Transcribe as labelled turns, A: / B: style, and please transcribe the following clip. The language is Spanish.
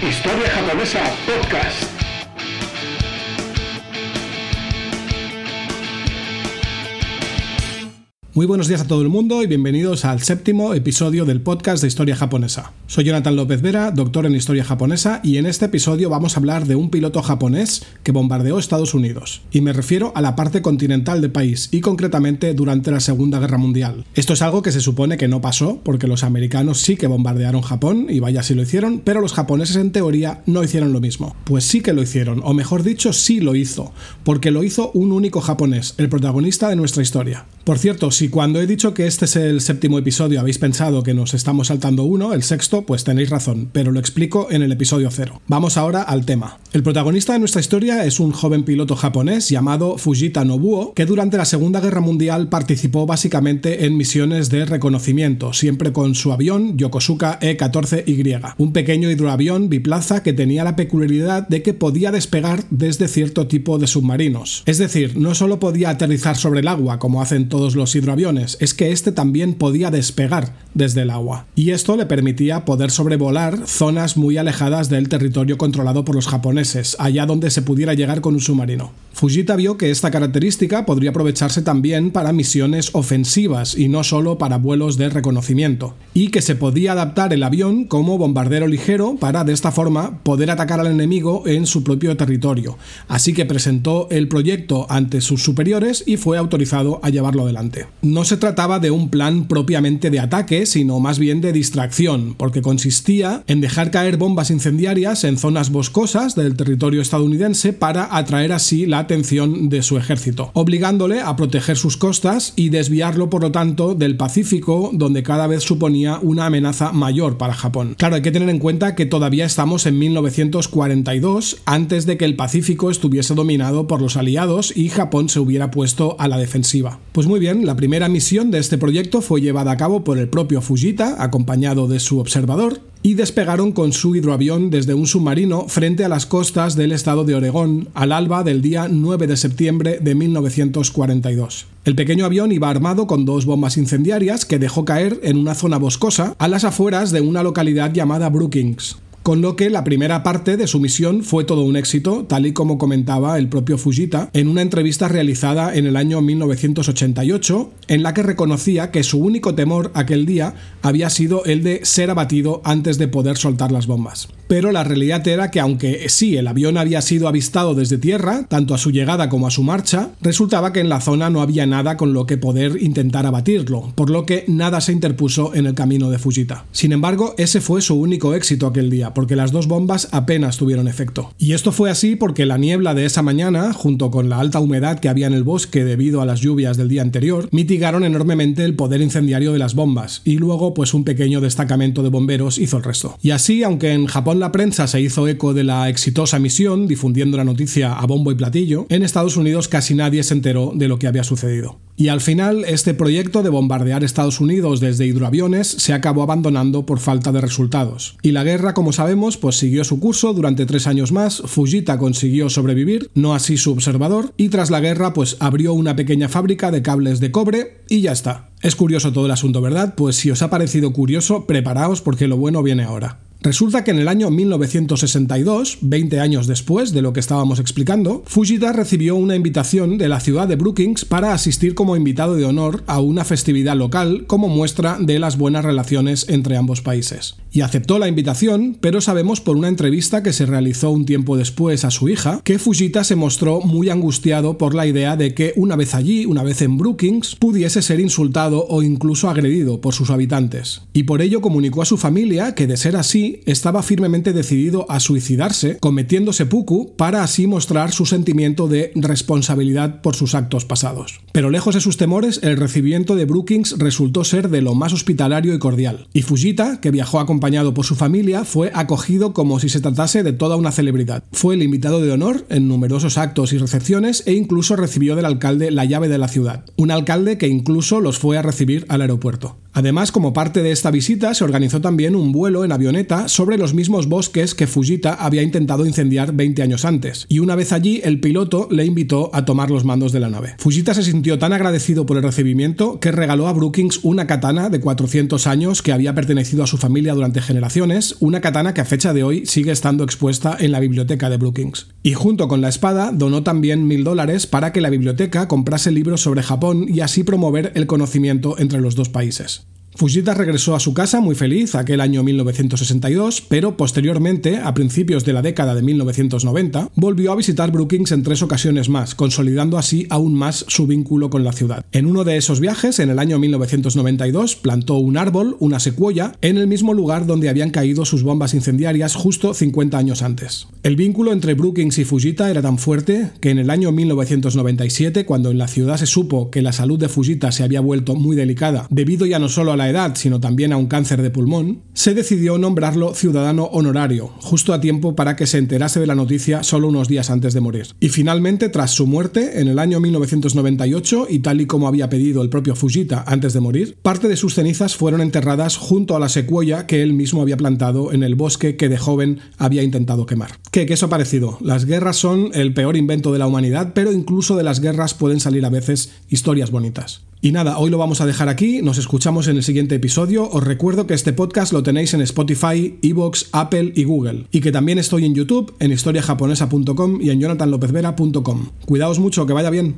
A: Historia Japonesa Podcast.
B: Muy buenos días a todo el mundo y bienvenidos al séptimo episodio del podcast de Historia Japonesa. Soy Jonathan López Vera, doctor en Historia Japonesa, y en este episodio vamos a hablar de un piloto japonés que bombardeó Estados Unidos. Y me refiero a la parte continental del país, y concretamente durante la Segunda Guerra Mundial. Esto es algo que se supone que no pasó, porque los americanos sí que bombardearon Japón, y vaya si lo hicieron, pero los japoneses en teoría no hicieron lo mismo. Pues sí que lo hicieron, o mejor dicho, sí lo hizo, porque lo hizo un único japonés, el protagonista de nuestra historia. Por cierto, si cuando he dicho que este es el séptimo episodio habéis pensado que nos estamos saltando uno, el sexto, pues tenéis razón, pero lo explico en el episodio cero. Vamos ahora al tema. El protagonista de nuestra historia es un joven piloto japonés llamado Fujita Nobuo, que durante la Segunda Guerra Mundial participó básicamente en misiones de reconocimiento, siempre con su avión Yokosuka E-14Y, un pequeño hidroavión biplaza que tenía la peculiaridad de que podía despegar desde cierto tipo de submarinos. Es decir, no solo podía aterrizar sobre el agua como hacen todos los hidroaviones, es que este también podía despegar desde el agua. Y esto le permitía poder sobrevolar zonas muy alejadas del territorio controlado por los japoneses, allá donde se pudiera llegar con un submarino. Fujita vio que esta característica podría aprovecharse también para misiones ofensivas y no solo para vuelos de reconocimiento, y que se podía adaptar el avión como bombardero ligero para de esta forma poder atacar al enemigo en su propio territorio. Así que presentó el proyecto ante sus superiores y fue autorizado a llevarlo adelante. No se trataba de un plan propiamente de ataque, sino más bien de distracción, porque consistía en dejar caer bombas incendiarias en zonas boscosas del territorio estadounidense para atraer así la atención de su ejército, obligándole a proteger sus costas y desviarlo por lo tanto del Pacífico, donde cada vez suponía una amenaza mayor para Japón. Claro, hay que tener en cuenta que todavía estamos en 1942, antes de que el Pacífico estuviese dominado por los aliados y Japón se hubiera puesto a la defensiva. Pues muy bien, la primera misión de este proyecto fue llevada a cabo por el propio Fujita, acompañado de su observador, y despegaron con su hidroavión desde un submarino frente a las costas del estado de Oregón al alba del día 9 de septiembre de 1942. El pequeño avión iba armado con dos bombas incendiarias que dejó caer en una zona boscosa a las afueras de una localidad llamada Brookings con lo que la primera parte de su misión fue todo un éxito, tal y como comentaba el propio Fujita en una entrevista realizada en el año 1988, en la que reconocía que su único temor aquel día había sido el de ser abatido antes de poder soltar las bombas. Pero la realidad era que aunque sí el avión había sido avistado desde tierra, tanto a su llegada como a su marcha, resultaba que en la zona no había nada con lo que poder intentar abatirlo, por lo que nada se interpuso en el camino de Fujita. Sin embargo, ese fue su único éxito aquel día, porque las dos bombas apenas tuvieron efecto. Y esto fue así porque la niebla de esa mañana, junto con la alta humedad que había en el bosque debido a las lluvias del día anterior, mitigaron enormemente el poder incendiario de las bombas, y luego pues un pequeño destacamento de bomberos hizo el resto. Y así, aunque en Japón la prensa se hizo eco de la exitosa misión, difundiendo la noticia a bombo y platillo, en Estados Unidos casi nadie se enteró de lo que había sucedido. Y al final, este proyecto de bombardear Estados Unidos desde hidroaviones se acabó abandonando por falta de resultados. Y la guerra, como sabemos, pues siguió su curso durante tres años más, Fujita consiguió sobrevivir, no así su observador, y tras la guerra, pues abrió una pequeña fábrica de cables de cobre y ya está. Es curioso todo el asunto, ¿verdad? Pues si os ha parecido curioso, preparaos porque lo bueno viene ahora. Resulta que en el año 1962, 20 años después de lo que estábamos explicando, Fujita recibió una invitación de la ciudad de Brookings para asistir como invitado de honor a una festividad local como muestra de las buenas relaciones entre ambos países. Y aceptó la invitación, pero sabemos por una entrevista que se realizó un tiempo después a su hija que Fujita se mostró muy angustiado por la idea de que una vez allí, una vez en Brookings, pudiese ser insultado o incluso agredido por sus habitantes. Y por ello comunicó a su familia que de ser así, estaba firmemente decidido a suicidarse, cometiendo seppuku para así mostrar su sentimiento de responsabilidad por sus actos pasados. Pero lejos de sus temores, el recibimiento de Brookings resultó ser de lo más hospitalario y cordial. Y Fujita, que viajó acompañado por su familia, fue acogido como si se tratase de toda una celebridad. Fue el invitado de honor en numerosos actos y recepciones e incluso recibió del alcalde la llave de la ciudad. Un alcalde que incluso los fue a recibir al aeropuerto. Además, como parte de esta visita, se organizó también un vuelo en avioneta sobre los mismos bosques que Fujita había intentado incendiar 20 años antes, y una vez allí el piloto le invitó a tomar los mandos de la nave. Fujita se sintió tan agradecido por el recibimiento que regaló a Brookings una katana de 400 años que había pertenecido a su familia durante generaciones, una katana que a fecha de hoy sigue estando expuesta en la biblioteca de Brookings. Y junto con la espada donó también mil dólares para que la biblioteca comprase libros sobre Japón y así promover el conocimiento entre los dos países. Fujita regresó a su casa muy feliz aquel año 1962, pero posteriormente, a principios de la década de 1990, volvió a visitar Brookings en tres ocasiones más, consolidando así aún más su vínculo con la ciudad. En uno de esos viajes, en el año 1992, plantó un árbol, una secuoya, en el mismo lugar donde habían caído sus bombas incendiarias justo 50 años antes. El vínculo entre Brookings y Fujita era tan fuerte que en el año 1997, cuando en la ciudad se supo que la salud de Fujita se había vuelto muy delicada, debido ya no solo a la edad, sino también a un cáncer de pulmón, se decidió nombrarlo ciudadano honorario, justo a tiempo para que se enterase de la noticia solo unos días antes de morir. Y finalmente, tras su muerte, en el año 1998, y tal y como había pedido el propio Fujita antes de morir, parte de sus cenizas fueron enterradas junto a la secuoya que él mismo había plantado en el bosque que de joven había intentado quemar. ¿Qué, qué eso ha parecido? Las guerras son el peor invento de la humanidad, pero incluso de las guerras pueden salir a veces historias bonitas. Y nada, hoy lo vamos a dejar aquí, nos escuchamos en el siguiente episodio. Os recuerdo que este podcast lo tenéis en Spotify, Evox, Apple y Google, y que también estoy en YouTube, en historiajaponesa.com y en jonathanlopezvera.com. Cuidaos mucho, que vaya bien.